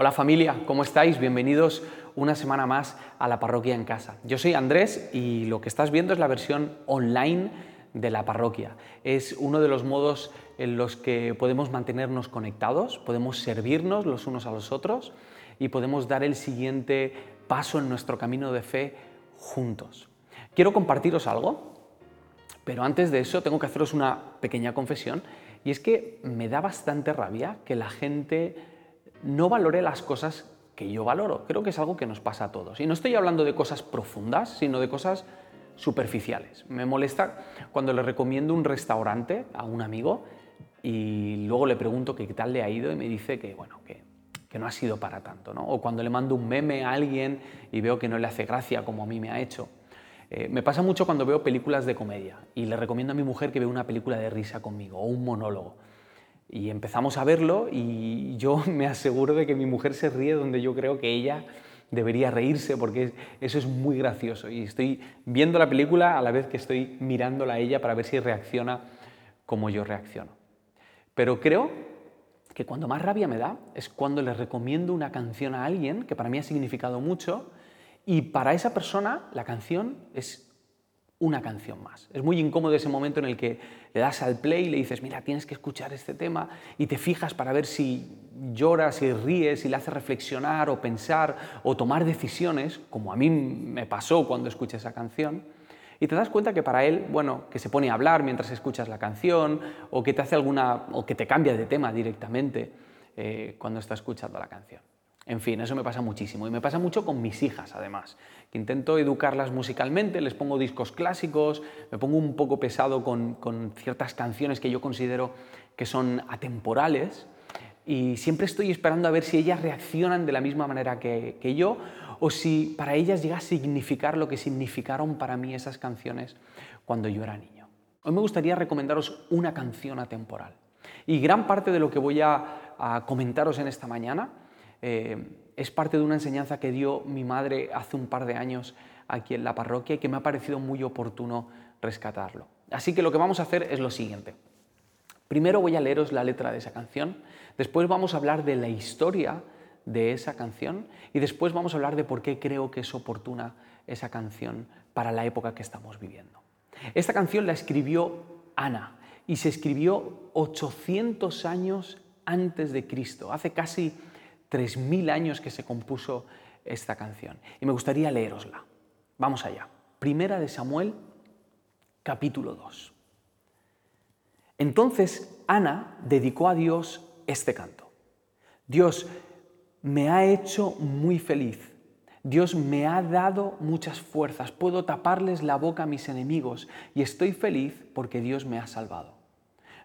Hola familia, ¿cómo estáis? Bienvenidos una semana más a la parroquia en casa. Yo soy Andrés y lo que estás viendo es la versión online de la parroquia. Es uno de los modos en los que podemos mantenernos conectados, podemos servirnos los unos a los otros y podemos dar el siguiente paso en nuestro camino de fe juntos. Quiero compartiros algo, pero antes de eso tengo que haceros una pequeña confesión y es que me da bastante rabia que la gente no valore las cosas que yo valoro. Creo que es algo que nos pasa a todos. Y no estoy hablando de cosas profundas, sino de cosas superficiales. Me molesta cuando le recomiendo un restaurante a un amigo y luego le pregunto qué tal le ha ido y me dice que, bueno, que, no ha sido para tanto. O cuando le mando un meme a alguien y veo que no le hace gracia como a mí me ha hecho. Eh, me pasa mucho cuando veo películas de comedia y le recomiendo a mi mujer que vea una película de risa conmigo o un monólogo. Y empezamos a verlo y yo me aseguro de que mi mujer se ríe donde yo creo que ella debería reírse porque eso es muy gracioso. Y estoy viendo la película a la vez que estoy mirándola a ella para ver si reacciona como yo reacciono. Pero creo que cuando más rabia me da es cuando le recomiendo una canción a alguien que para mí ha significado mucho y para esa persona la canción es una canción más. Es muy incómodo ese momento en el que le das al play y le dices, mira, tienes que escuchar este tema y te fijas para ver si lloras, si ríes, si le hace reflexionar o pensar o tomar decisiones, como a mí me pasó cuando escuché esa canción. Y te das cuenta que para él, bueno, que se pone a hablar mientras escuchas la canción o que te hace alguna o que te cambia de tema directamente eh, cuando está escuchando la canción. En fin, eso me pasa muchísimo y me pasa mucho con mis hijas además, que intento educarlas musicalmente, les pongo discos clásicos, me pongo un poco pesado con, ciertas canciones que yo considero que son atemporales y siempre estoy esperando a ver si ellas reaccionan de la misma manera que, que yo o si para ellas llega a significar lo que significaron para mí esas canciones cuando yo era niño. Hoy me gustaría recomendaros una canción atemporal y gran parte de lo que voy a, a comentaros en esta mañana eh, es parte de una enseñanza que dio mi madre hace un par de años aquí en la parroquia y que me ha parecido muy oportuno rescatarlo. Así que lo que vamos a hacer es lo siguiente. Primero voy a leeros la letra de esa canción, después vamos a hablar de la historia de esa canción y después vamos a hablar de por qué creo que es oportuna esa canción para la época que estamos viviendo. Esta canción la escribió Ana y se escribió 800 años antes de Cristo, hace casi 3.000 años que se compuso esta canción. Y me gustaría leerosla. Vamos allá. Primera de Samuel, capítulo 2. Entonces Ana dedicó a Dios este canto. Dios me ha hecho muy feliz. Dios me ha dado muchas fuerzas. Puedo taparles la boca a mis enemigos y estoy feliz porque Dios me ha salvado.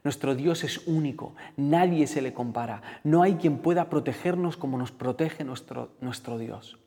Nuestro Dios es único, nadie se le compara, no hay quien pueda protegernos como nos protege nuestro, nuestro Dios.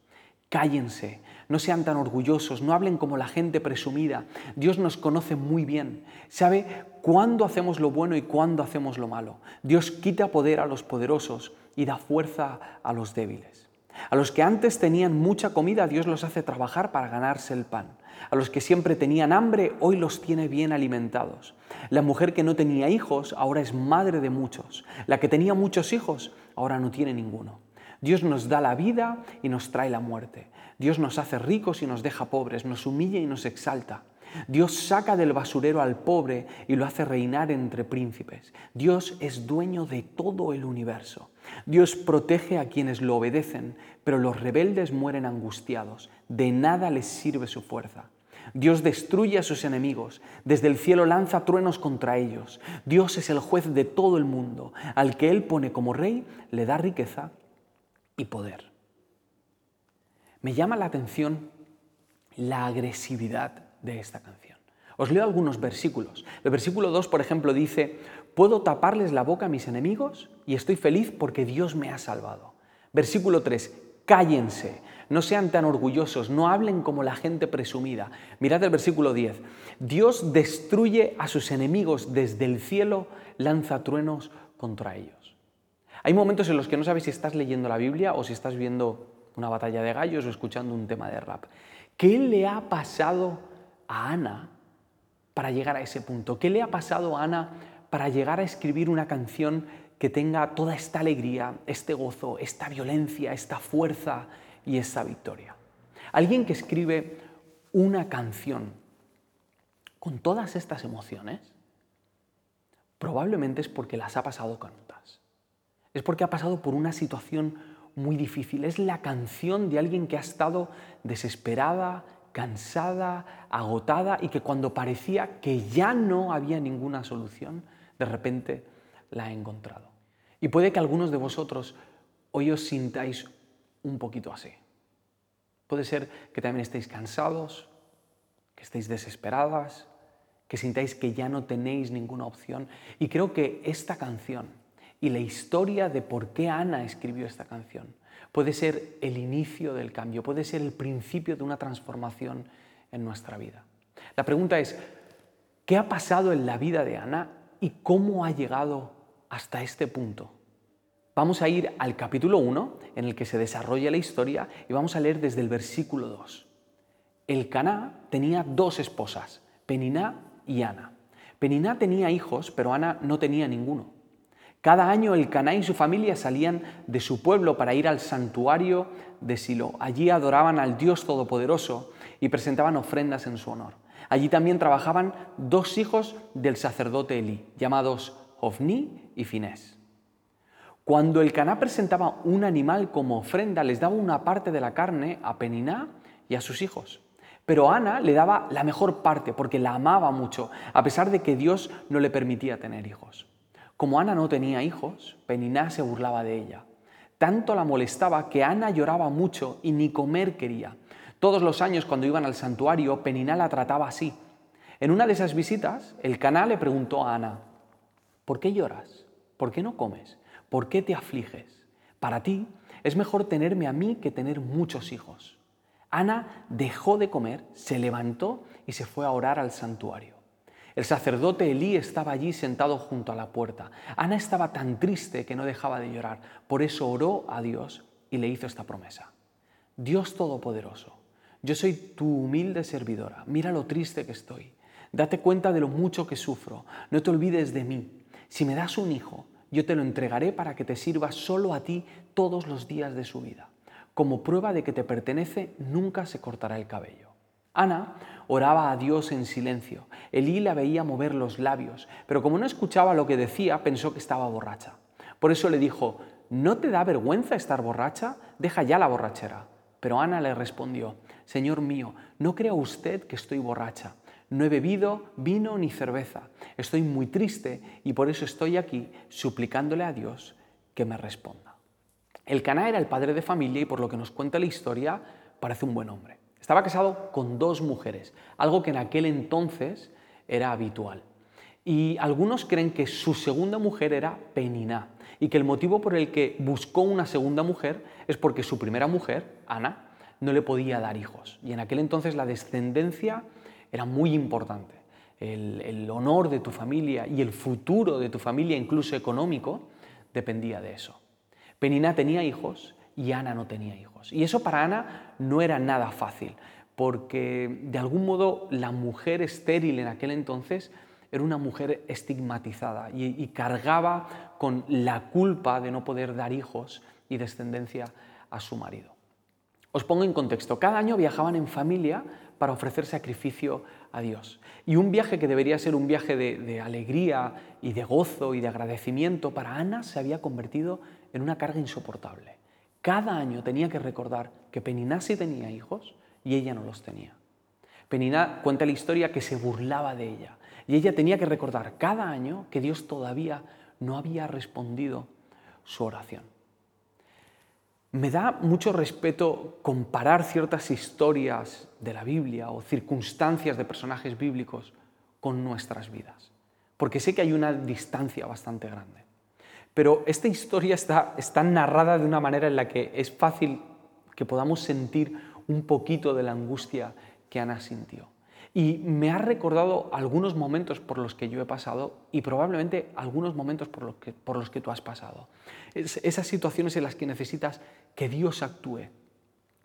Cállense, no sean tan orgullosos, no hablen como la gente presumida. Dios nos conoce muy bien, sabe cuándo hacemos lo bueno y cuándo hacemos lo malo. Dios quita poder a los poderosos y da fuerza a los débiles. A los que antes tenían mucha comida, Dios los hace trabajar para ganarse el pan. A los que siempre tenían hambre, hoy los tiene bien alimentados. La mujer que no tenía hijos, ahora es madre de muchos. La que tenía muchos hijos, ahora no tiene ninguno. Dios nos da la vida y nos trae la muerte. Dios nos hace ricos y nos deja pobres, nos humilla y nos exalta. Dios saca del basurero al pobre y lo hace reinar entre príncipes. Dios es dueño de todo el universo. Dios protege a quienes lo obedecen, pero los rebeldes mueren angustiados. De nada les sirve su fuerza. Dios destruye a sus enemigos, desde el cielo lanza truenos contra ellos. Dios es el juez de todo el mundo, al que Él pone como rey le da riqueza y poder. Me llama la atención la agresividad de esta canción. Os leo algunos versículos. El versículo 2, por ejemplo, dice, puedo taparles la boca a mis enemigos y estoy feliz porque Dios me ha salvado. Versículo 3, cállense, no sean tan orgullosos, no hablen como la gente presumida. Mirad el versículo 10, Dios destruye a sus enemigos desde el cielo, lanza truenos contra ellos. Hay momentos en los que no sabes si estás leyendo la Biblia o si estás viendo una batalla de gallos o escuchando un tema de rap. ¿Qué le ha pasado a Ana para llegar a ese punto? ¿Qué le ha pasado a Ana para llegar a escribir una canción que tenga toda esta alegría, este gozo, esta violencia, esta fuerza y esta victoria. Alguien que escribe una canción con todas estas emociones, probablemente es porque las ha pasado canutas. Es porque ha pasado por una situación muy difícil. Es la canción de alguien que ha estado desesperada, cansada, agotada y que cuando parecía que ya no había ninguna solución, de repente la ha encontrado. Y puede que algunos de vosotros hoy os sintáis un poquito así. Puede ser que también estéis cansados, que estéis desesperadas, que sintáis que ya no tenéis ninguna opción. Y creo que esta canción y la historia de por qué Ana escribió esta canción puede ser el inicio del cambio, puede ser el principio de una transformación en nuestra vida. La pregunta es, ¿qué ha pasado en la vida de Ana y cómo ha llegado hasta este punto? Vamos a ir al capítulo 1, en el que se desarrolla la historia, y vamos a leer desde el versículo 2. El Caná tenía dos esposas, Peniná y Ana. Peniná tenía hijos, pero Ana no tenía ninguno. Cada año el Caná y su familia salían de su pueblo para ir al santuario de Silo. Allí adoraban al Dios Todopoderoso y presentaban ofrendas en su honor. Allí también trabajaban dos hijos del sacerdote Elí, llamados Ofni y Finés. Cuando el Caná presentaba un animal como ofrenda, les daba una parte de la carne a Peniná y a sus hijos. Pero Ana le daba la mejor parte porque la amaba mucho, a pesar de que Dios no le permitía tener hijos. Como Ana no tenía hijos, Peniná se burlaba de ella. Tanto la molestaba que Ana lloraba mucho y ni comer quería. Todos los años cuando iban al santuario, Peniná la trataba así. En una de esas visitas, el caná le preguntó a Ana, ¿por qué lloras? ¿Por qué no comes? ¿Por qué te afliges? Para ti es mejor tenerme a mí que tener muchos hijos. Ana dejó de comer, se levantó y se fue a orar al santuario. El sacerdote Elí estaba allí sentado junto a la puerta. Ana estaba tan triste que no dejaba de llorar. Por eso oró a Dios y le hizo esta promesa. Dios Todopoderoso, yo soy tu humilde servidora. Mira lo triste que estoy. Date cuenta de lo mucho que sufro. No te olvides de mí. Si me das un hijo, yo te lo entregaré para que te sirva solo a ti todos los días de su vida. Como prueba de que te pertenece, nunca se cortará el cabello. Ana oraba a Dios en silencio. Elí la veía mover los labios, pero como no escuchaba lo que decía, pensó que estaba borracha. Por eso le dijo, ¿no te da vergüenza estar borracha? Deja ya la borrachera. Pero Ana le respondió, Señor mío, no crea usted que estoy borracha. No he bebido vino ni cerveza. Estoy muy triste y por eso estoy aquí suplicándole a Dios que me responda. El Caná era el padre de familia y por lo que nos cuenta la historia parece un buen hombre. Estaba casado con dos mujeres, algo que en aquel entonces era habitual. Y algunos creen que su segunda mujer era Peniná y que el motivo por el que buscó una segunda mujer es porque su primera mujer, Ana, no le podía dar hijos. Y en aquel entonces la descendencia era muy importante. El, el honor de tu familia y el futuro de tu familia, incluso económico, dependía de eso. Peniná tenía hijos y Ana no tenía hijos. Y eso para Ana no era nada fácil, porque de algún modo la mujer estéril en aquel entonces era una mujer estigmatizada y, cargaba con la culpa de no poder dar hijos y descendencia a su marido. Os pongo en contexto, cada año viajaban en familia para ofrecer sacrificio a Dios. Y un viaje que debería ser un viaje de, de, alegría y de gozo y de agradecimiento, para Ana se había convertido en una carga insoportable cada año tenía que recordar que Peniná sí tenía hijos y ella no los tenía. Peniná cuenta la historia que se burlaba de ella y ella tenía que recordar cada año que Dios todavía no había respondido su oración. Me da mucho respeto comparar ciertas historias de la Biblia o circunstancias de personajes bíblicos con nuestras vidas, porque sé que hay una distancia bastante grande. Pero esta historia está, está narrada de una manera en la que es fácil que podamos sentir un poquito de la angustia que Ana sintió. Y me ha recordado algunos momentos por los que yo he pasado y probablemente algunos momentos por los que, por los que tú has pasado. esas situaciones en las que necesitas que Dios actúe,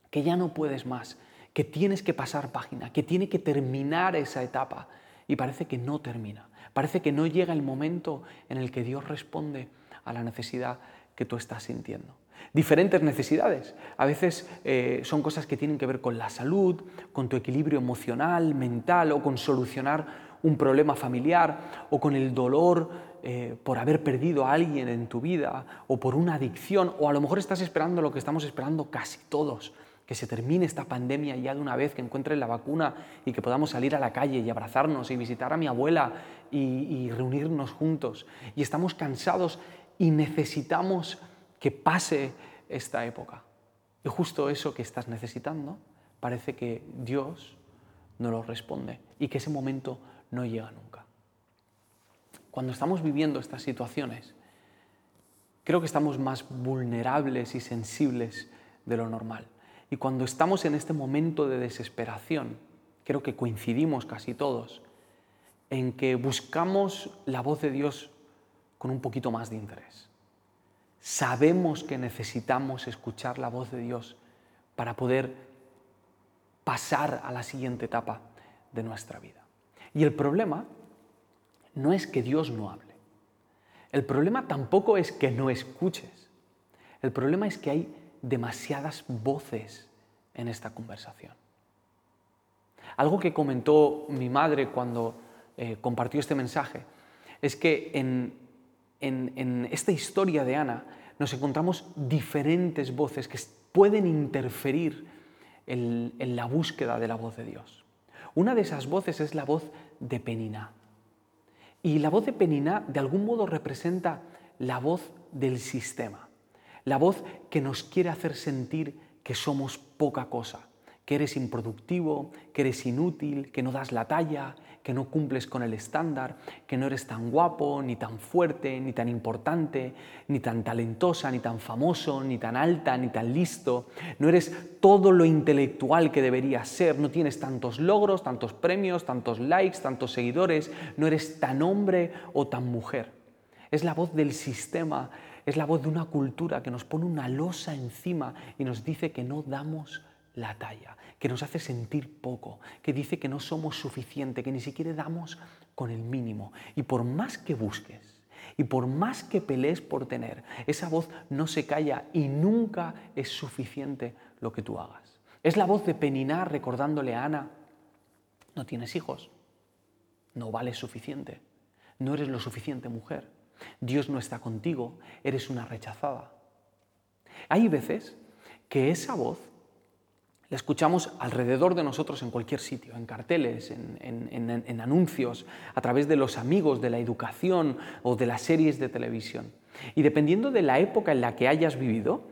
que ya no puedes más, que tienes que pasar página, que tiene que terminar esa etapa y parece que no termina. Parece que no llega el momento en el que Dios responde a la necesidad que tú estás sintiendo. Diferentes necesidades. A veces eh, son cosas que tienen que ver con la salud, con tu equilibrio emocional, mental o con solucionar un problema familiar o con el dolor eh, por haber perdido a alguien en tu vida o por una adicción o a lo mejor estás esperando lo que estamos esperando casi todos, que se termine esta pandemia ya de una vez, que encuentres la vacuna y que podamos salir a la calle y abrazarnos y visitar a mi abuela y reunirnos juntos. Y estamos cansados y necesitamos que pase esta época. Y justo eso que estás necesitando parece que Dios no lo responde y que ese momento no llega nunca. Cuando estamos viviendo estas situaciones, creo que estamos más vulnerables y sensibles de lo normal. Y cuando estamos en este momento de desesperación, creo que coincidimos casi todos en que buscamos la voz de Dios con un poquito más de interés sabemos que necesitamos escuchar la voz de Dios para poder pasar a la siguiente etapa de nuestra vida. Y el problema no es que Dios no hable. El problema tampoco es que no escuches. El problema es que hay demasiadas voces en esta conversación. Algo que comentó mi madre cuando eh, compartió este mensaje es que en, en, esta historia de Ana nos encontramos diferentes voces que pueden interferir en, en, la búsqueda de la voz de Dios. Una de esas voces es la voz de Penina. Y la voz de Penina de algún modo representa la voz del sistema, la voz que nos quiere hacer sentir que somos poca cosa, que eres improductivo, que eres inútil, que no das la talla, que no cumples con el estándar, que no eres tan guapo, ni tan fuerte, ni tan importante, ni tan talentosa, ni tan famoso, ni tan alta, ni tan listo. No eres todo lo intelectual que deberías ser, no tienes tantos logros, tantos premios, tantos likes, tantos seguidores, no eres tan hombre o tan mujer. Es la voz del sistema, es la voz de una cultura que nos pone una losa encima y nos dice que no damos la talla, que nos hace sentir poco, que dice que no somos suficiente, que ni siquiera damos con el mínimo. Y por más que busques y por más que pelees por tener, esa voz no se calla y nunca es suficiente lo que tú hagas. Es la voz de Peninar recordándole a Ana, no tienes hijos, no vales suficiente, no eres lo suficiente mujer, Dios no está contigo, eres una rechazada. Hay veces que esa voz la escuchamos alrededor de nosotros en cualquier sitio, en carteles, en, anuncios, a través de los amigos, de la educación o de las series de televisión. Y dependiendo de la época en la que hayas vivido,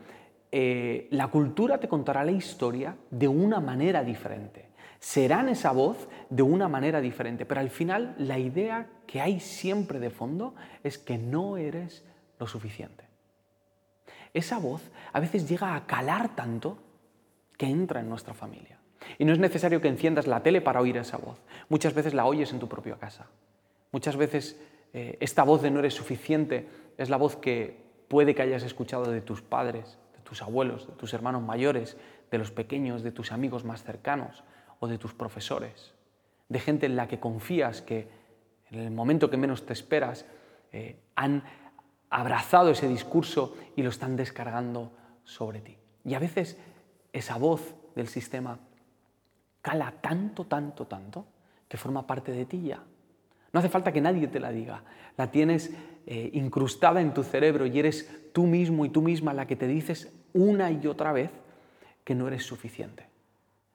eh, la cultura te contará la historia de una manera diferente. Serán esa voz de una manera diferente, pero al final la idea que hay siempre de fondo es que no eres lo suficiente. Esa voz a veces llega a calar tanto que entra en nuestra familia. Y no es necesario que enciendas la tele para oír esa voz. Muchas veces la oyes en tu propia casa. Muchas veces eh, esta voz de no eres suficiente es la voz que puede que hayas escuchado de tus padres, de tus abuelos, de tus hermanos mayores, de los pequeños, de tus amigos más cercanos o de tus profesores, de gente en la que confías que en el momento que menos te esperas eh, han abrazado ese discurso y lo están descargando sobre ti. Y a veces esa voz del sistema cala tanto, tanto, tanto, que forma parte de ti ya. No hace falta que nadie te la diga. La tienes eh, incrustada en tu cerebro y eres tú mismo y tú misma la que te dices una y otra vez que no eres suficiente.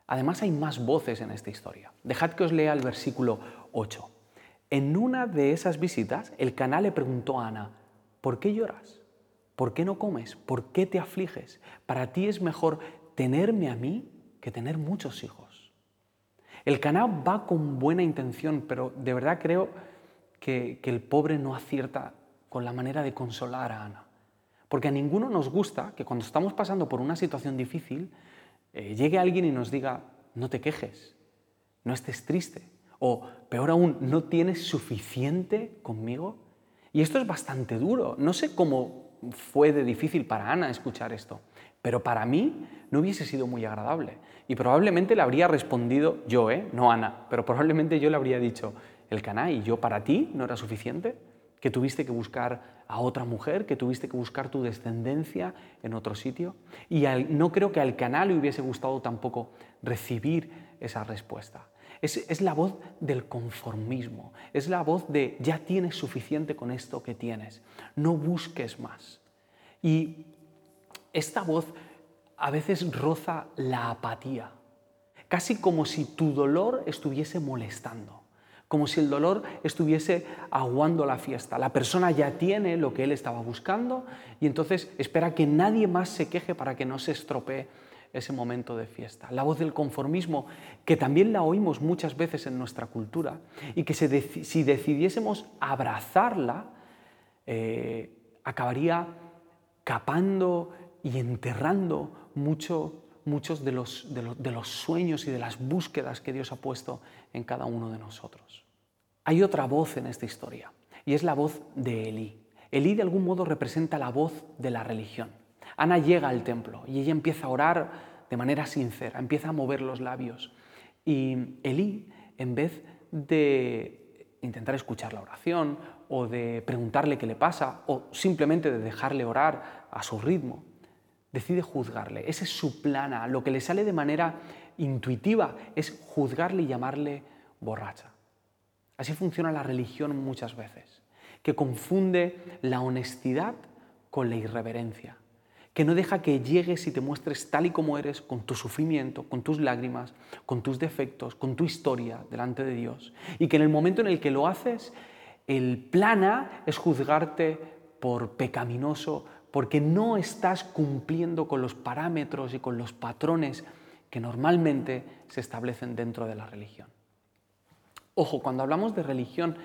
Además hay más voces en esta historia. Dejad que os lea el versículo 8. En una de esas visitas, el canal le preguntó a Ana, ¿por qué lloras? ¿Por qué no comes? ¿Por qué te afliges? Para ti es mejor tenerme a mí que tener muchos hijos. El canal va con buena intención, pero de verdad creo que, el pobre no acierta con la manera de consolar a Ana. Porque a ninguno nos gusta que cuando estamos pasando por una situación difícil, eh, llegue alguien y nos diga, no te quejes, no estés triste, o peor aún, no tienes suficiente conmigo. Y esto es bastante duro. No sé cómo fue de difícil para Ana escuchar esto, pero para mí no hubiese sido muy agradable. Y probablemente le habría respondido yo, ¿eh? no Ana, pero probablemente yo le habría dicho, el caná y yo para ti no era suficiente, que tuviste que buscar a otra mujer, que tuviste que buscar tu descendencia en otro sitio. Y no creo que al canal le hubiese gustado tampoco recibir esa respuesta. Es, es, la voz del conformismo, es la voz de ya tienes suficiente con esto que tienes, no busques más. Y esta voz a veces roza la apatía, casi como si tu dolor estuviese molestando como si el dolor estuviese aguando la fiesta. La persona ya tiene lo que él estaba buscando y entonces espera que nadie más se queje para que no se estropee ese momento de fiesta. La voz del conformismo, que también la oímos muchas veces en nuestra cultura y que si decidiésemos abrazarla, eh, acabaría capando y enterrando mucho muchos de los, de, los, sueños y de las búsquedas que Dios ha puesto en cada uno de nosotros. Hay otra voz en esta historia y es la voz de Elí. Elí de algún modo representa la voz de la religión. Ana llega al templo y ella empieza a orar de manera sincera, empieza a mover los labios. Y Elí, en vez de intentar escuchar la oración o de preguntarle qué le pasa o simplemente de dejarle orar a su ritmo, decide juzgarle. Ese es su plana. Lo que le sale de manera intuitiva es juzgarle y llamarle borracha. Así funciona la religión muchas veces, que confunde la honestidad con la irreverencia, que no deja que llegues y te muestres tal y como eres, con tu sufrimiento, con tus lágrimas, con tus defectos, con tu historia delante de Dios, y que en el momento en el que lo haces, el plana es juzgarte por pecaminoso, porque no estás cumpliendo con los parámetros y con los patrones que normalmente se establecen dentro de la religión. Ojo, cuando hablamos de religión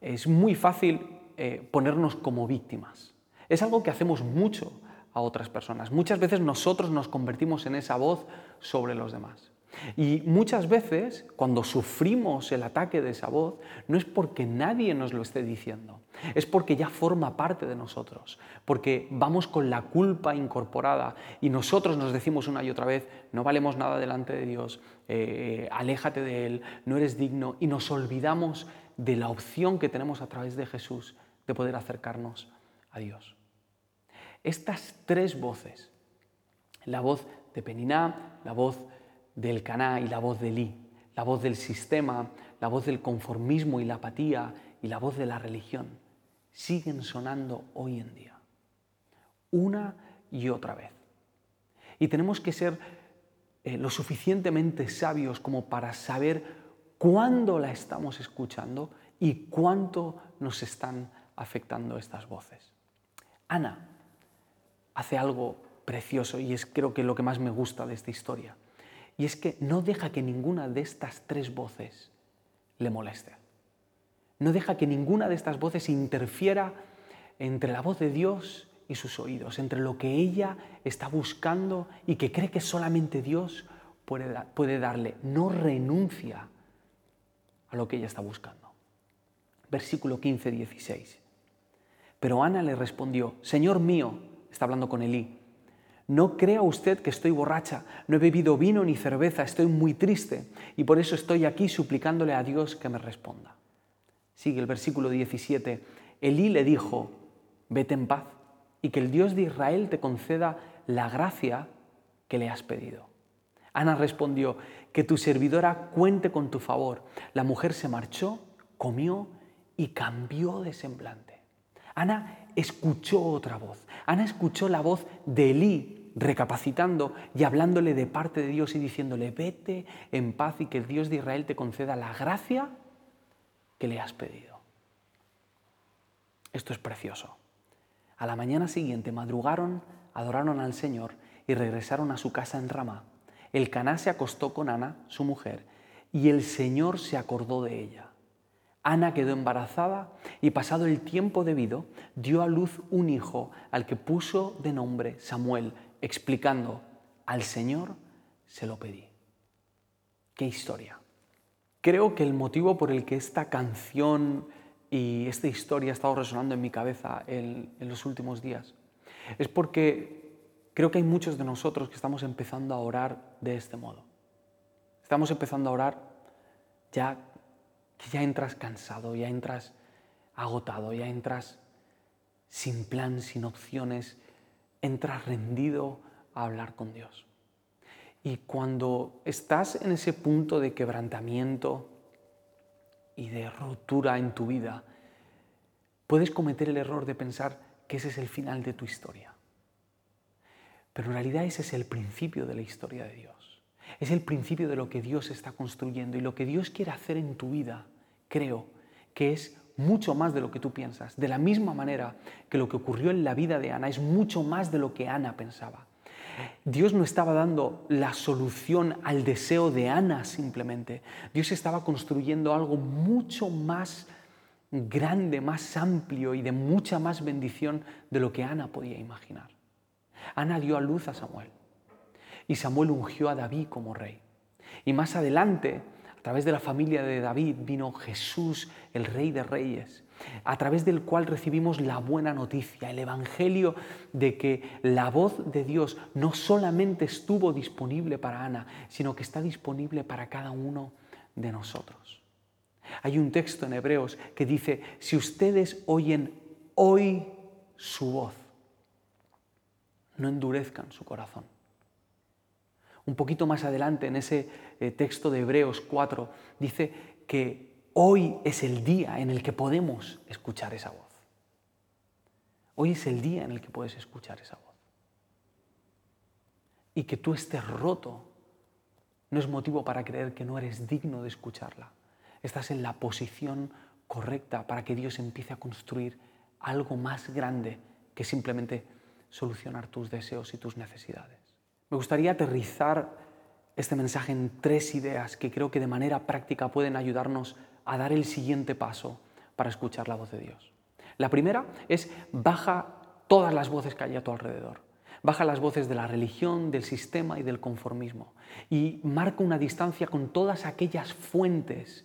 es muy fácil eh, ponernos como víctimas. Es algo que hacemos mucho a otras personas. Muchas veces nosotros nos convertimos en esa voz sobre los demás. Y muchas veces, cuando sufrimos el ataque de esa voz, no es porque nadie nos lo esté diciendo, es porque ya forma parte de nosotros, porque vamos con la culpa incorporada y nosotros nos decimos una y otra vez, no valemos nada delante de Dios, eh, aléjate de Él, no eres digno, y nos olvidamos de la opción que tenemos a través de Jesús de poder acercarnos a Dios. Estas tres voces, la voz de Peniná, la voz del Caná y la voz de Li, la voz del sistema, la voz del conformismo y la apatía y la voz de la religión, siguen sonando hoy en día, una y otra vez. Y tenemos que ser eh, lo suficientemente sabios como para saber cuándo la estamos escuchando y cuánto nos están afectando estas voces. Ana hace algo precioso y es creo que lo que más me gusta de esta historia y es que no deja que ninguna de estas tres voces le moleste. No deja que ninguna de estas voces interfiera entre la voz de Dios y sus oídos, entre lo que ella está buscando y que cree que solamente Dios puede, darle. No renuncia a lo que ella está buscando. Versículo 15-16. Pero Ana le respondió, Señor mío, está hablando con Elí, no crea usted que estoy borracha, no he bebido vino ni cerveza, estoy muy triste y por eso estoy aquí suplicándole a Dios que me responda. Sigue el versículo 17. Elí le dijo, vete en paz y que el Dios de Israel te conceda la gracia que le has pedido. Ana respondió, que tu servidora cuente con tu favor. La mujer se marchó, comió y cambió de semblante. Ana escuchó otra voz. Ana escuchó la voz de Elí recapacitando y hablándole de parte de Dios y diciéndole, vete en paz y que el Dios de Israel te conceda la gracia que le has pedido. Esto es precioso. A la mañana siguiente madrugaron, adoraron al Señor y regresaron a su casa en Ramá. El Caná se acostó con Ana, su mujer, y el Señor se acordó de ella. Ana quedó embarazada y pasado el tiempo debido, dio a luz un hijo al que puso de nombre Samuel, explicando, al Señor se lo pedí. Qué historia. Creo que el motivo por el que esta canción y esta historia ha estado resonando en mi cabeza en, los últimos días es porque creo que hay muchos de nosotros que estamos empezando a orar de este modo. Estamos empezando a orar ya que ya entras cansado, ya entras agotado, ya entras sin plan, sin opciones, entras rendido a hablar con Dios. Y cuando estás en ese punto de quebrantamiento y de ruptura en tu vida, puedes cometer el error de pensar que ese es el final de tu historia. Pero en realidad ese es el principio de la historia de Dios. Es el principio de lo que Dios está construyendo y lo que Dios quiere hacer en tu vida, creo, que es mucho más de lo que tú piensas. De la misma manera que lo que ocurrió en la vida de Ana es mucho más de lo que Ana pensaba. Dios no estaba dando la solución al deseo de Ana simplemente. Dios estaba construyendo algo mucho más grande, más amplio y de mucha más bendición de lo que Ana podía imaginar. Ana dio a luz a Samuel y Samuel ungió a David como rey. Y más adelante a través de la familia de David vino Jesús, el Rey de Reyes, a través del cual recibimos la buena noticia, el Evangelio de que la voz de Dios no solamente estuvo disponible para Ana, sino que está disponible para cada uno de nosotros. Hay un texto en Hebreos que dice, si ustedes oyen hoy su voz, no endurezcan su corazón. Un poquito más adelante, en ese eh, texto de Hebreos 4, dice que hoy es el día en el que podemos escuchar esa voz. Hoy es el día en el que puedes escuchar esa voz. Y que tú estés roto no es motivo para creer que no eres digno de escucharla. Estás en la posición correcta para que Dios empiece a construir algo más grande que simplemente solucionar tus deseos y tus necesidades. Me gustaría aterrizar este mensaje en tres ideas que creo que de manera práctica pueden ayudarnos a dar el siguiente paso para escuchar la voz de Dios. La primera es baja todas las voces que hay a tu alrededor. Baja las voces de la religión, del sistema y del conformismo. Y marca una distancia con todas aquellas fuentes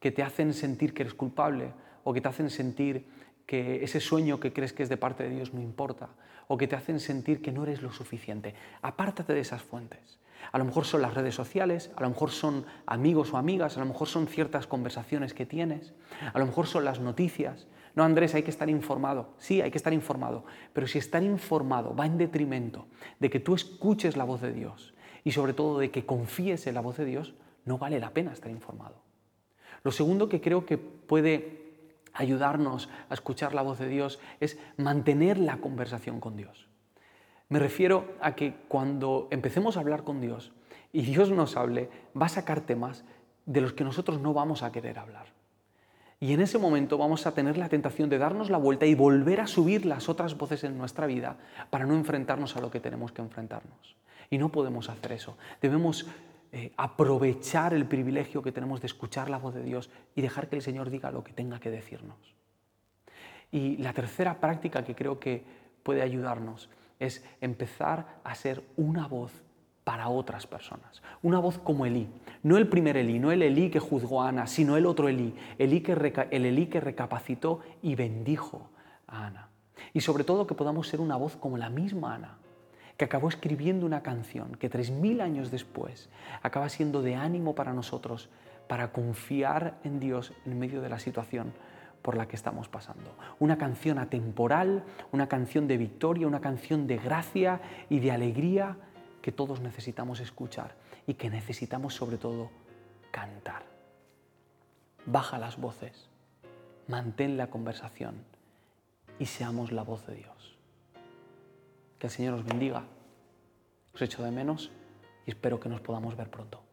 que te hacen sentir que eres culpable o que te hacen sentir que ese sueño que crees que es de parte de Dios no importa, o que te hacen sentir que no eres lo suficiente. Apártate de esas fuentes. A lo mejor son las redes sociales, a lo mejor son amigos o amigas, a lo mejor son ciertas conversaciones que tienes, a lo mejor son las noticias. No, Andrés, hay que estar informado. Sí, hay que estar informado, pero si estar informado va en detrimento de que tú escuches la voz de Dios y sobre todo de que confíes en la voz de Dios, no vale la pena estar informado. Lo segundo que creo que puede ayudarnos a escuchar la voz de Dios es mantener la conversación con Dios. Me refiero a que cuando empecemos a hablar con Dios y Dios nos hable, va a sacar temas de los que nosotros no vamos a querer hablar. Y en ese momento vamos a tener la tentación de darnos la vuelta y volver a subir las otras voces en nuestra vida para no enfrentarnos a lo que tenemos que enfrentarnos. Y no podemos hacer eso. Debemos eh, aprovechar el privilegio que tenemos de escuchar la voz de Dios y dejar que el Señor diga lo que tenga que decirnos. Y la tercera práctica que creo que puede ayudarnos es empezar a ser una voz para otras personas. Una voz como Elí. No el primer Elí, no el Elí que juzgó a Ana, sino el otro Elí. Elí que el Elí que recapacitó y bendijo a Ana. Y sobre todo que podamos ser una voz como la misma Ana, que acabó escribiendo una canción que tres mil años después acaba siendo de ánimo para nosotros, para confiar en Dios en medio de la situación por la que estamos pasando. Una canción atemporal, una canción de victoria, una canción de gracia y de alegría que todos necesitamos escuchar y que necesitamos sobre todo cantar. Baja las voces, mantén la conversación y seamos la voz de Dios. Que el Señor os bendiga. Os echo de menos y espero que nos podamos ver pronto.